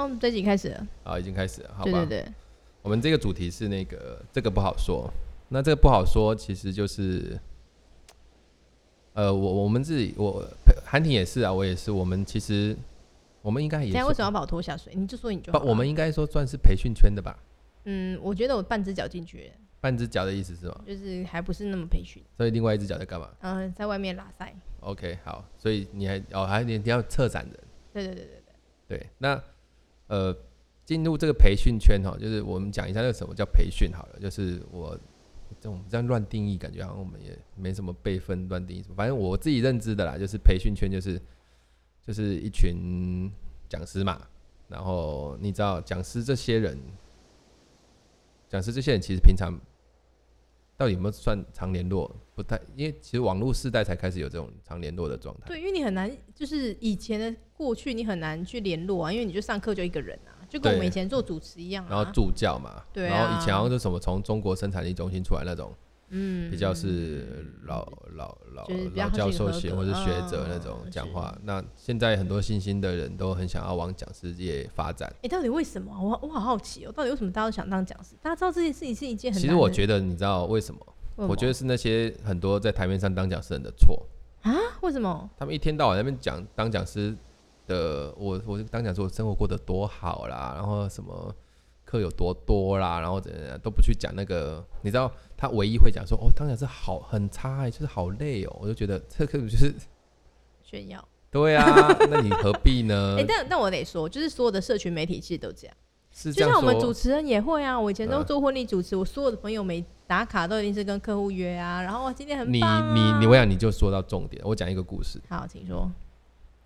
哦，这集开始了。好，已经开始了，好吧？对对对。我们这个主题是那个，这个不好说。那这个不好说，其实就是，呃，我我们自己，我韩婷也是啊，我也是。我们其实，我们应该也。现在为什么要把我拖下水？你就说你就好。我们应该说算是培训圈的吧？嗯，我觉得我半只脚进去。半只脚的意思是吗？就是还不是那么培训。所以另外一只脚在干嘛？嗯、呃，在外面拉塞。OK，好。所以你还哦，还你你要策展人。对对对对对。对，那呃。进入这个培训圈哈，就是我们讲一下那个什么叫培训好了，就是我这种这样乱定义，感觉好像我们也没什么辈分乱定义什么，反正我自己认知的啦，就是培训圈就是就是一群讲师嘛，然后你知道讲师这些人，讲师这些人其实平常到底有没有算常联络？不太，因为其实网络世代才开始有这种常联络的状态。对，因为你很难，就是以前的过去你很难去联络啊，因为你就上课就一个人啊。就跟我们以前做主持一样、啊，然后助教嘛，对、啊，然后以前好像是什么从中国生产力中心出来那种，嗯，比较是老老老、老教授型或者学者那种讲话、嗯。那现在很多新兴的人都很想要往讲师界发展。哎、欸，到底为什么？我我好好奇哦，到底为什么大家都想当讲师？大家知道这件事情是一件很……其实我觉得你知道为什么？我觉得是那些很多在台面上当讲师人的错啊？为什么？他们一天到晚在那边讲当讲师。的我我就当讲师我生活过得多好啦，然后什么课有多多啦，然后怎样都不去讲那个，你知道他唯一会讲说哦，当然是好很差就是好累哦、喔，我就觉得这课就是炫耀。对啊，那你何必呢？哎、欸，但但我得说，就是所有的社群媒体其实都这样，是这样，就像我们主持人也会啊。我以前都做婚礼主持、嗯，我所有的朋友没打卡都一定是跟客户约啊，然后今天很、啊、你你你我想你就说到重点，我讲一个故事。好，请说。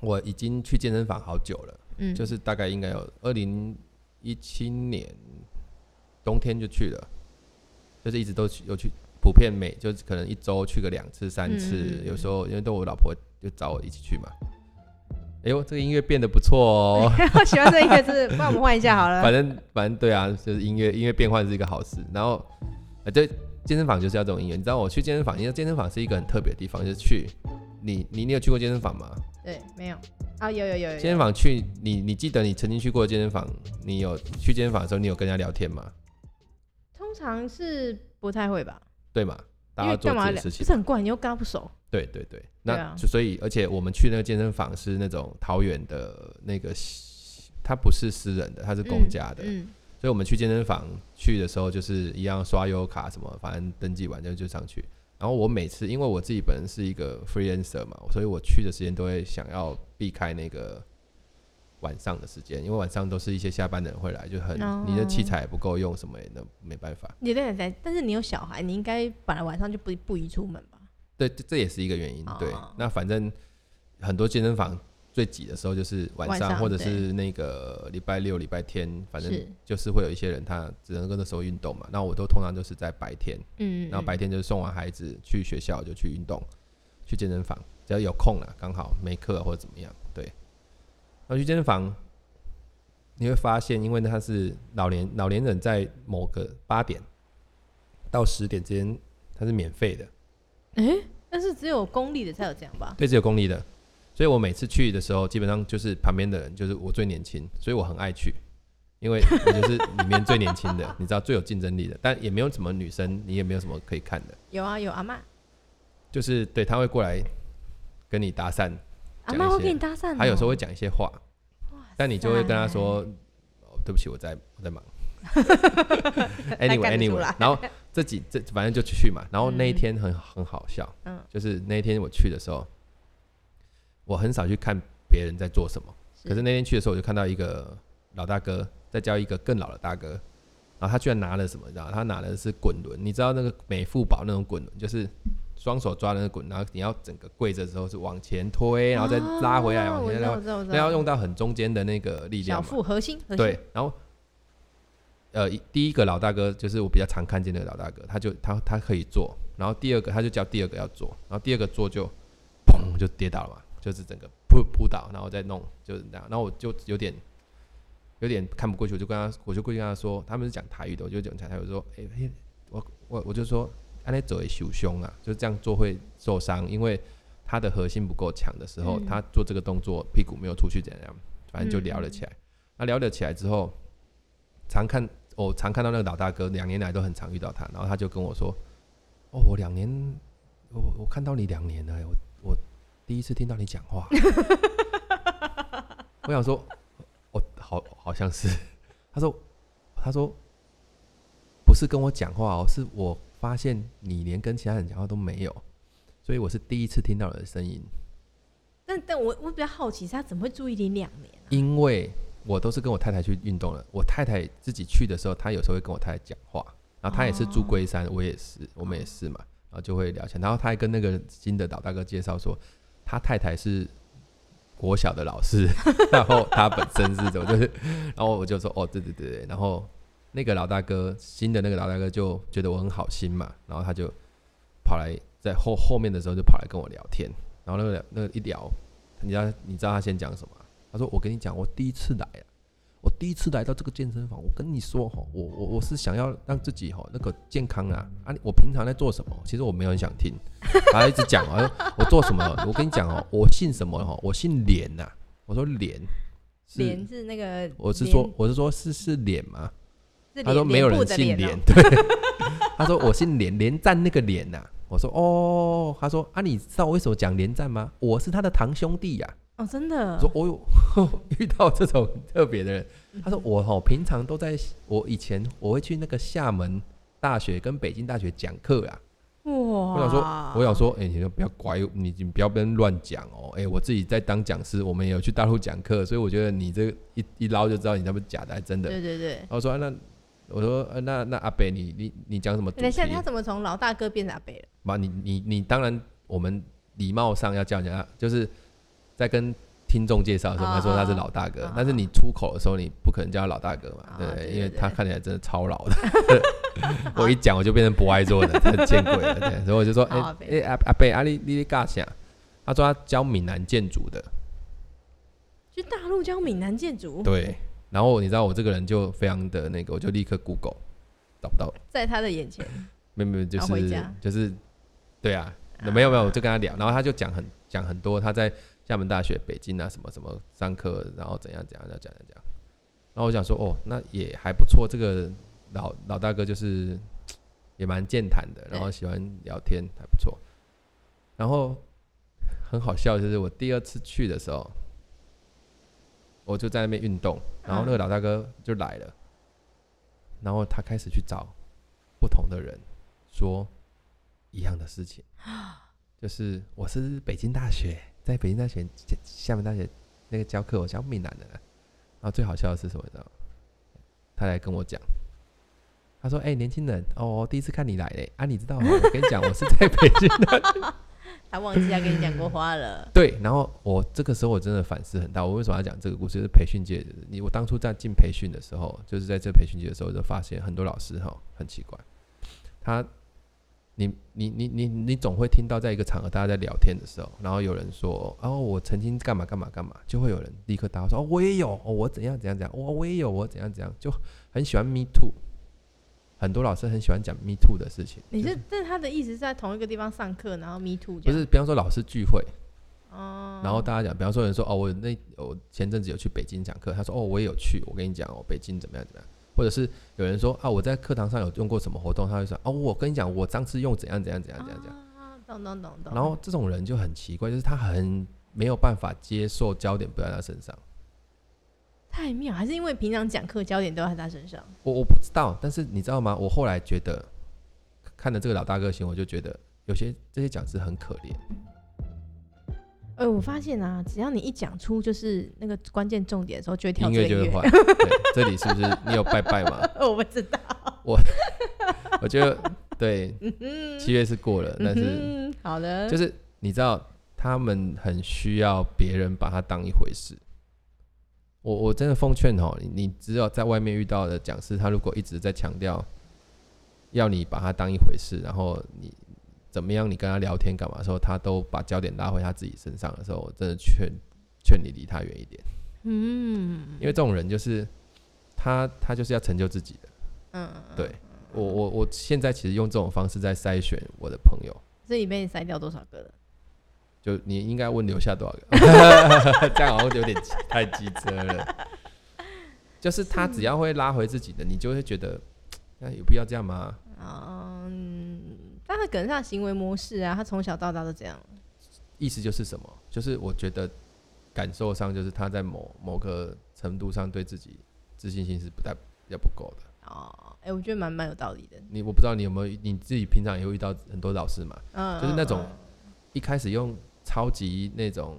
我已经去健身房好久了，嗯，就是大概应该有二零一七年冬天就去了，就是一直都去，有去，普遍每就是可能一周去个两次三次，嗯，有时候因为都我老婆就找我一起去嘛。哎呦，这个音乐变得不错哦，我喜欢这个音乐，是帮我们换一下好了。反正反正对啊，就是音乐音乐变换是一个好事。然后，呃，对，健身房就是要这种音乐。你知道我去健身房，因为健身房是一个很特别的地方，就是去。你你你有去过健身房吗？对，没有啊，有有有，有。健身房去，你你记得你曾经去过健身房？你有去健身房的时候，你有跟人家聊天吗？通常是不太会吧。对嘛？大家做自己的事情，不是很怪，你又跟他不熟。对对对，那就所以，而且我们去那个健身房是那种桃园的那个，它不是私人的，它是公家的。嗯。嗯，所以我们去健身房去的时候，就是一样刷悠卡什么，反正登记完就就上去。然后我每次，因为我自己本人是一个 freelancer 嘛，所以我去的时间都会想要避开那个晚上的时间，因为晚上都是一些下班的人会来，就很.你的器材也不够用，什么也那没办法。你对对，但是你有小孩，你应该本来晚上就不不宜出门吧？对，这也是一个原因。Oh. 对，那反正很多健身房。最挤的时候就是晚上，或者是那个礼拜六、礼拜天，反正就是会有一些人，他只能跟那时候运动嘛。那我都通常就是在白天，嗯，然后白天就是送完孩子去学校就去运动，去健身房，只要有空了，刚好没课或者怎么样，对。那去健身房，你会发现，因为他是老年老年人，在某个八点到十点之间，他是免费的。诶，但是只有公立的才有这样吧？对，只有公立的。所以我每次去的时候，基本上就是旁边的人，就是我最年轻，所以我很爱去，因为我就是里面最年轻的，你知道最有竞争力的，但也没有什么女生，你也没有什么可以看的。有啊，有阿妈，就是对他会过来跟你搭讪，阿妈会跟你搭讪，他有时候会讲一些话，但你就会跟他说，哦，对不起，我在我在忙。Anyway Anyway，然后这几这反正就去嘛，然后那一天很很好笑，嗯，就是那一天我去的时候。我很少去看别人在做什么，可是那天去的时候，我就看到一个老大哥在教一个更老的大哥，然后他居然拿了什么？你知道，他拿的是滚轮。你知道那个美富宝那种滚轮，就是双手抓的那个滚，然后你要整个跪着的时候是往前推，然后再拉回来，往前拉，那要用到很中间的那个力量。小腹核心，核心。对，然后呃，第一个老大哥就是我比较常看见的老大哥，他就他他可以做，然后第二个他就叫第二个要做，然后第二个做就砰就跌倒了嘛。就是整个扑扑倒，然后再弄，就是这样。然后我就有点有点看不过去，我就跟他，我就过去跟他说，他们是讲台语的，我就讲台语，我说，哎、欸，我我我就说，安尼走会受伤啊，就这样做会受伤，因为他的核心不够强的时候，他做这个动作屁股没有出去怎样，反正就聊了起来。那聊了起来之后，常看我常看到那个老大哥，两年来都很常遇到他，然后他就跟我说：“哦，我两年，我我看到你两年了，我我第一次听到你讲话。”我想说，我好好像是，他说，他说不是跟我讲话哦，是我发现你连跟其他人讲话都没有，所以我是第一次听到你的声音。但但我我比较好奇，他怎么会注意你两年啊？因为我都是跟我太太去运动了。我太太自己去的时候，她有时候会跟我太太讲话。然后她也是住龟山，我也是，我们也是嘛。然后就会聊天。然后他还跟那个新的老大哥介绍说，他太太是国小的老师，然后他本身是怎么就是，然后我就说哦，对对对。然后那个老大哥，新的那个老大哥就觉得我很好心嘛，然后他就跑来在后后面的时候就跑来跟我聊天。然后那个那个一聊，你知道你知道他先讲什么？他说：“我跟你讲，我第一次来，我第一次来到这个健身房。我跟你说哈，我我我是想要让自己哈那个健康啊啊！我平常在做什么？其实我没有很想听。他一直讲啊，我做什么？我跟你讲哦，我姓什么哈？我姓连呐。我说连，连是那个，我是说我是说是是连吗？他说没有人姓连，哦、对。他说我姓连，连战那个连呐。我说哦，他说啊，你知道我为什么讲连战吗？我是他的堂兄弟呀。”哦，真的。说 我有遇到这种特别的人，他说我哈平常都在，我以前我会去那个厦门大学跟北京大学讲课啊。哇！我想说，我想说，哎、欸，你就不要拐，你你不要跟乱讲哦。哎、欸，我自己在当讲师，我们也有去大陆讲课，所以我觉得你这一一捞就知道你那不假的还真的。对对对。我说、啊、那我说、啊、那那阿北，你你你讲什么？等一下，他怎么从老大哥变成阿北了？嘛，你你你当然我们礼貌上要叫人家就是。在跟听众介绍的时候，他说他是老大哥，但是你出口的时候，你不可能叫他老大哥嘛，对，因为他看起来真的超老的。我一讲，我就变成不爱做的，很见鬼了。对，所以我就说，哎哎阿阿贝阿你你干啥？他说他教闽南建筑的，去大陆教闽南建筑。对，然后你知道我这个人就非常的那个，我就立刻 Google 找不到，在他的眼前，没有没有，就是就是，对啊，没有没有，我就跟他聊，然后他就讲很讲很多他在。厦门大学、北京啊，什么什么上课，然后怎样怎样，要讲讲讲。然后我想说，哦，那也还不错。这个老老大哥就是也蛮健谈的，然后喜欢聊天，还不错。然后很好笑，就是我第二次去的时候，我就在那边运动，然后那个老大哥就来了，然后他开始去找不同的人说一样的事情，就是我是北京大学。在北京大学、厦门大学那个教课，我教闽南的。然后最好笑的是什么？你知道吗？他来跟我讲，他说：“哎、欸，年轻人，哦，第一次看你来嘞啊，你知道吗？我跟你讲，我是在北京的。”他忘记要跟你讲过话了。对，然后我这个时候我真的反思很大。我为什么要讲这个故事？就是培训界，你我当初在进培训的时候，就是在这培训界的时候，就发现很多老师哈很奇怪，他。你你你你你总会听到，在一个场合大家在聊天的时候，然后有人说：“哦，我曾经干嘛干嘛干嘛。”就会有人立刻答说：“哦，我也有，哦，我怎样怎样怎样，我我也有，我怎样怎样。”就很喜欢 me too，很多老师很喜欢讲 me too 的事情。你是，但他的意思是在同一个地方上课，然后 me too 不是？比方说老师聚会，哦，然后大家讲，比方说有人说：“哦，我那我前阵子有去北京讲课。”他说：“哦，我也有去。”我跟你讲哦，北京怎么样怎么样。或者是有人说啊，我在课堂上有用过什么活动，他会说哦，我跟你讲，我上次用怎样怎样怎样怎样怎样。懂懂懂懂。然后这种人就很奇怪，就是他很没有办法接受焦点不在他身上。太妙，还是因为平常讲课焦点都在他身上？我我不知道，但是你知道吗？我后来觉得看了这个老大哥行，我就觉得有些这些讲师很可怜。呃、欸，我发现啊，只要你一讲出就是那个关键重点的时候，就会跳音乐就会坏。这里是不是你有拜拜吗？我不知道。我 我觉得对，七月是过了，但是、嗯、好的，就是你知道，他们很需要别人把他当一回事。我我真的奉劝哦，你只有在外面遇到的讲师，他如果一直在强调要你把他当一回事，然后你。怎么样？你跟他聊天干嘛的时候，他都把焦点拉回他自己身上的时候，我真的劝劝你离他远一点。嗯，因为这种人就是他，他就是要成就自己的。嗯，对我，我我现在其实用这种方式在筛选我的朋友。这里被你筛掉多少个了？就你应该问留下多少个？这样好像有点太机车了。就是他只要会拉回自己的，你就会觉得，那有必要这样吗？嗯，但他可能他行为模式啊，他从小到大都这样。意思就是什么？就是我觉得感受上，就是他在某某个程度上对自己自信心是不太比较不够的。哦，哎、欸，我觉得蛮蛮有道理的。你我不知道你有没有你自己平常也会遇到很多老师嘛？嗯，就是那种一开始用超级那种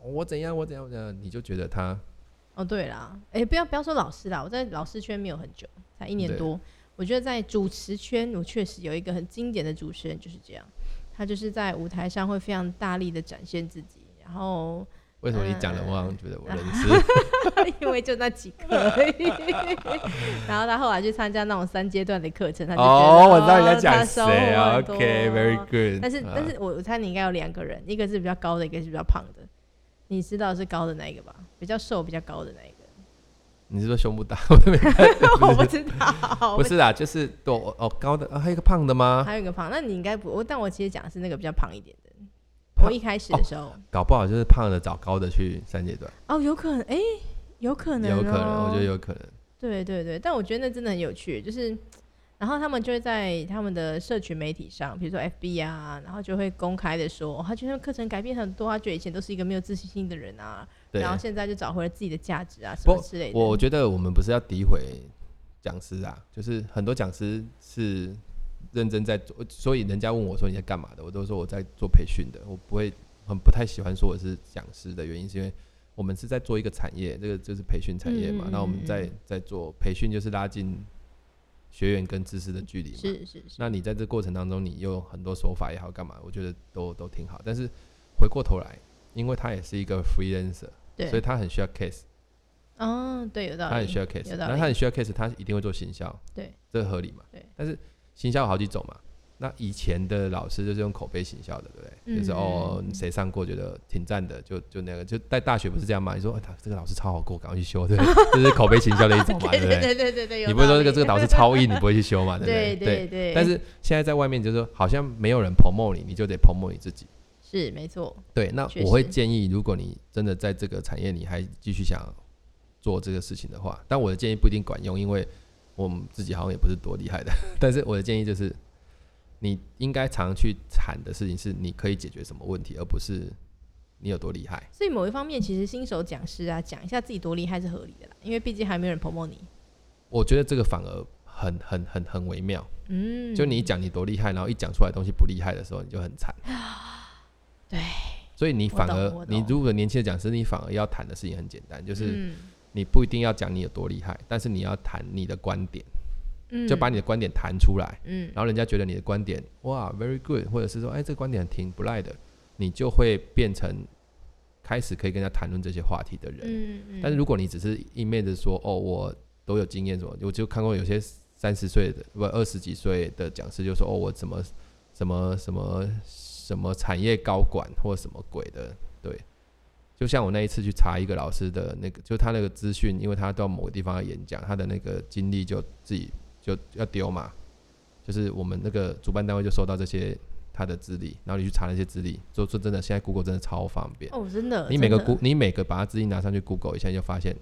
我怎样我怎样我怎样，你就觉得他。哦，对啦，哎、欸，不要不要说老师啦，我在老师圈没有很久，才一年多。我觉得在主持圈，我确实有一个很经典的主持人就是这样。他就是在舞台上会非常大力的展现自己，然后为什么你讲的我好像觉得我 认识？因为就那几个，然后他后来去参加那种三阶段的课程，他就哦，我知道你在讲谁啊？OK，very good。但是，但是我我猜你应该有两个人，一个是比较高的，一个是比较胖的。你知道是高的那一个吧？比较瘦、比较高的那一个。你是说胸部大？我不知道，不是啊，就是多哦高的，还有一个胖的吗？还有一个胖，那你应该不？我但我其实讲的是那个比较胖一点的。我一开始的时候，搞不好就是胖的找高的去三阶段。哦，有可能，哎，有可能，有可能，我觉得有可能。对对对，但我觉得那真的很有趣，就是。然后他们就会在他们的社群媒体上，比如说 FB 啊，然后就会公开的说，哦、他觉得课程改变很多，他觉得以前都是一个没有自信心的人啊，然后现在就找回了自己的价值啊，什么之类的。我觉得我们不是要诋毁讲师啊，就是很多讲师是认真在做，所以人家问我说你在干嘛的，我都说我在做培训的，我不会很不太喜欢说我是讲师的原因，是因为我们是在做一个产业，这个就是培训产业嘛，那、嗯、我们在在做培训，就是拉近。学员跟知识的距离嘛，是是是。那你在这过程当中，你有很多手法也好，干嘛？我觉得都都挺好。但是回过头来，因为他也是一个 freelancer，对，所以他很需要 case。哦，对，有道理。他很需要 case，那他很需要 case，他一定会做行销，对，这个合理嘛？对。但是行销有好几种嘛。那以前的老师就是用口碑行销的，对不对？嗯、就是哦，谁上过觉得挺赞的，就就那个，就在大学不是这样嘛？你说哎他、哎、这个老师超好过，赶快去修，对，就是口碑行销的一种嘛，对不对？对对对对，你不会说这个这个导师超硬，你不会去修嘛？对不对？对对对。但是现在在外面就是说，好像没有人 promote 你，你就得 promote 你自己。是没错。对，那我会建议，如果你真的在这个产业，你还继续想做这个事情的话，但我的建议不一定管用，因为我们自己好像也不是多厉害的。但是我的建议就是。你应该常去谈的事情是你可以解决什么问题，而不是你有多厉害。所以某一方面，其实新手讲师啊，讲一下自己多厉害是合理的啦，因为毕竟还没有人 promote 你。我觉得这个反而很很很很微妙。嗯，就你讲你多厉害，然后一讲出来东西不厉害的时候，你就很惨。对。所以你反而，你如果年轻的讲师，你反而要谈的事情很简单，就是你不一定要讲你有多厉害，但是你要谈你的观点。就把你的观点谈出来，嗯，然后人家觉得你的观点哇，very good，或者是说，哎，这个观点挺不赖的，你就会变成开始可以跟他谈论这些话题的人。嗯嗯。但是如果你只是一面的说，哦，我都有经验什么，我就看过有些三十岁的不二十几岁的讲师就说，哦，我怎么什么什么什么产业高管或什么鬼的，对。就像我那一次去查一个老师的那个，就他那个资讯，因为他到某个地方要演讲，他的那个经历就自己。就要丢嘛，就是我们那个主办单位就收到这些他的资历，然后你去查那些资历，说说真的，现在 Google 真的超方便哦，真的，你每个 Go 你每个把他资历拿上去 Google 一下，就发现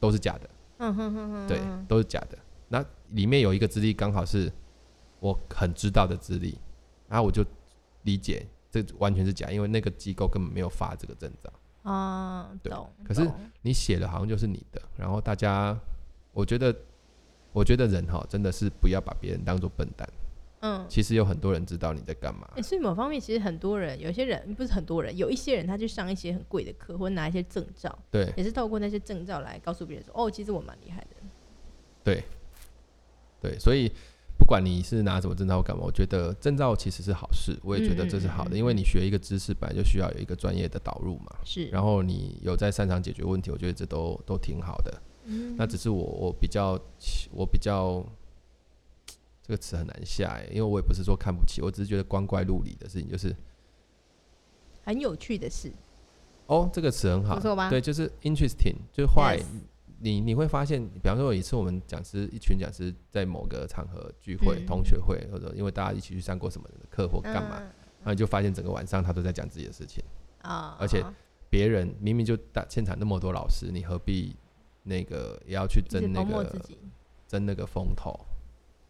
都是假的，嗯哼哼哼，对，都是假的。那里面有一个资历刚好是我很知道的资历，然后我就理解这完全是假，因为那个机构根本没有发这个证照啊，对。可是你写的好像就是你的，然后大家我觉得。我觉得人哈真的是不要把别人当做笨蛋。嗯，其实有很多人知道你在干嘛。欸，所以某方面其实很多人，有些人不是很多人，有一些人他去上一些很贵的课，或者拿一些证照，对，也是透过那些证照来告诉别人说，哦，其实我蛮厉害的。对，对，所以不管你是拿什么证照干嘛，我觉得证照其实是好事，我也觉得这是好的，嗯嗯嗯，因为你学一个知识本来就需要有一个专业的导入嘛。是，然后你有在擅长解决问题，我觉得这都都挺好的。嗯、那只是我我比较我比较这个词很难下哎，因为我也不是说看不起，我只是觉得光怪陆离的事情就是很有趣的事。哦，这个词很好，对，就是 interesting，就是坏。Yes. 你你会发现，比方说有一次我们讲师一群讲师在某个场合聚会、嗯、同学会，或者因为大家一起去上过什么课或干嘛，嗯、然后你就发现整个晚上他都在讲自己的事情啊，而且别人明明就大现场那么多老师，你何必？那个也要去争那个争那个风头。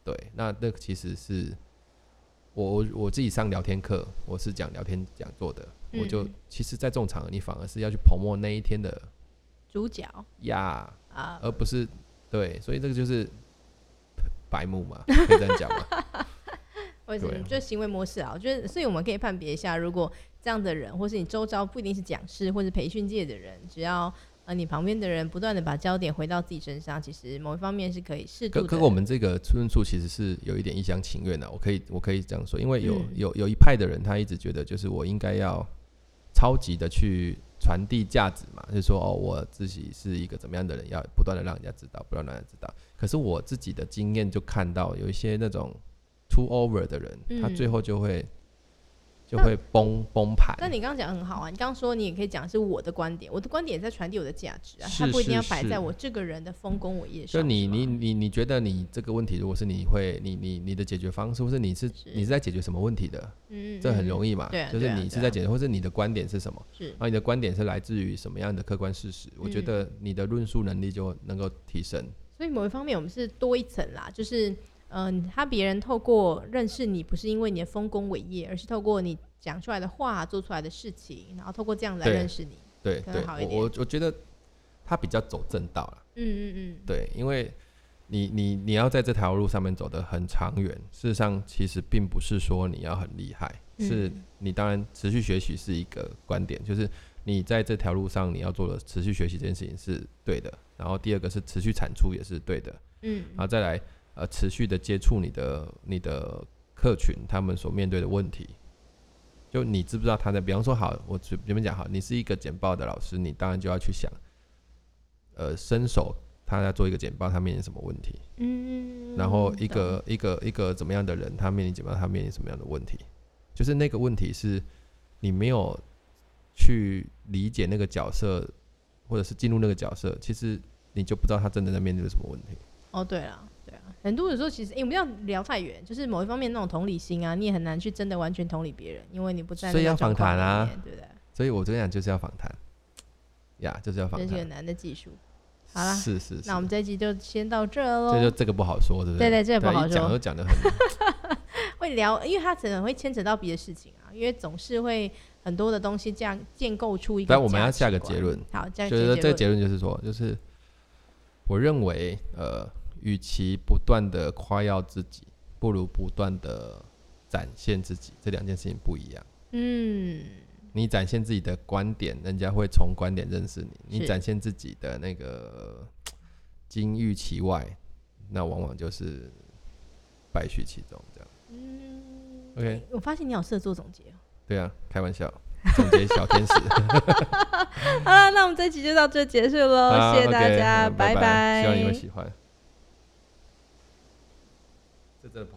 对，那那其实是我我我自己上聊天课，我是讲聊天讲座的，嗯、我就其实，在这种场合，你反而是要去 promote 那一天的主角呀啊，而不是对，所以这个就是白目嘛，可以这样讲嘛？为什么？就行为模式啊，我觉得，所以我们可以判别一下，如果这样的人，或是你周遭不一定是讲师或是培训界的人，只要。呃，你旁边的人不断的把焦点回到自己身上，其实某一方面是可以适度的。可可，我们这个论述其实是有一点一厢情愿的。我可以，我可以这样说，因为有有有一派的人，他一直觉得就是我应该要超级的去传递价值嘛，就是说哦，我自己是一个怎么样的人，要不断的让人家知道，不断让人家知道。可是我自己的经验就看到，有一些那种 too over 的人，他最后就会。就会崩崩盘。那你刚刚讲很好啊，你刚刚说你也可以讲是我的观点，我的观点也在传递我的价值啊，它不一定要摆在我这个人的丰功伟业上。就你你你你觉得你这个问题，如果是你会你你你的解决方式，或是你是你是在解决什么问题的？嗯，这很容易嘛。对，就是你是在解决，或是你的观点是什么？是，然后你的观点是来自于什么样的客观事实？我觉得你的论述能力就能够提升。所以某一方面，我们是多一层啦，就是。嗯，他别人透过认识你，不是因为你的丰功伟业，而是透过你讲出来的话、做出来的事情，然后透过这样来认识你。对对，我我我觉得他比较走正道了。嗯嗯嗯。对，因为你你你要在这条路上面走得很长远，事实上其实并不是说你要很厉害，嗯、是你当然持续学习是一个观点，就是你在这条路上你要做的持续学习这件事情是对的，然后第二个是持续产出也是对的。嗯，然后再来。呃，持续的接触你的你的客群，他们所面对的问题，就你知不知道他在？比方说，好，我随便讲，好，你是一个简报的老师，你当然就要去想，呃，伸手他在做一个简报，他面临什么问题？嗯，然后一个一个一个怎么样的人，他面临简报，他面临什么样的问题？就是那个问题是你没有去理解那个角色，或者是进入那个角色，其实你就不知道他真的在面对什么问题。哦，对了。很多的时候，其实，因为我们要聊太远，就是某一方面那种同理心啊，你也很难去真的完全同理别人，因为你不在。所以要访谈啊，对不对？所以我这样就是要访谈，呀，就是要访谈。这是个难的技术。好啦，是是是。那我们这一集就先到这喽。这就这个不好说，对不对？对对，这个不好说。讲都讲的很。会聊，因为他可能会牵扯到别的事情啊，因为总是会很多的东西这样建构出一个。但我们要下个结论。好，这样就是这个结论就是说，就是我认为，呃。与其不断的夸耀自己，不如不断的展现自己。这两件事情不一样。嗯，你展现自己的观点，人家会从观点认识你；你展现自己的那个金玉其外，那往往就是败絮其中。这样。嗯。OK。我发现你好适合做总结。对啊，开玩笑，总结小天使。好了，那我们这期就到这结束喽，谢谢大家，拜拜。希望你会喜欢。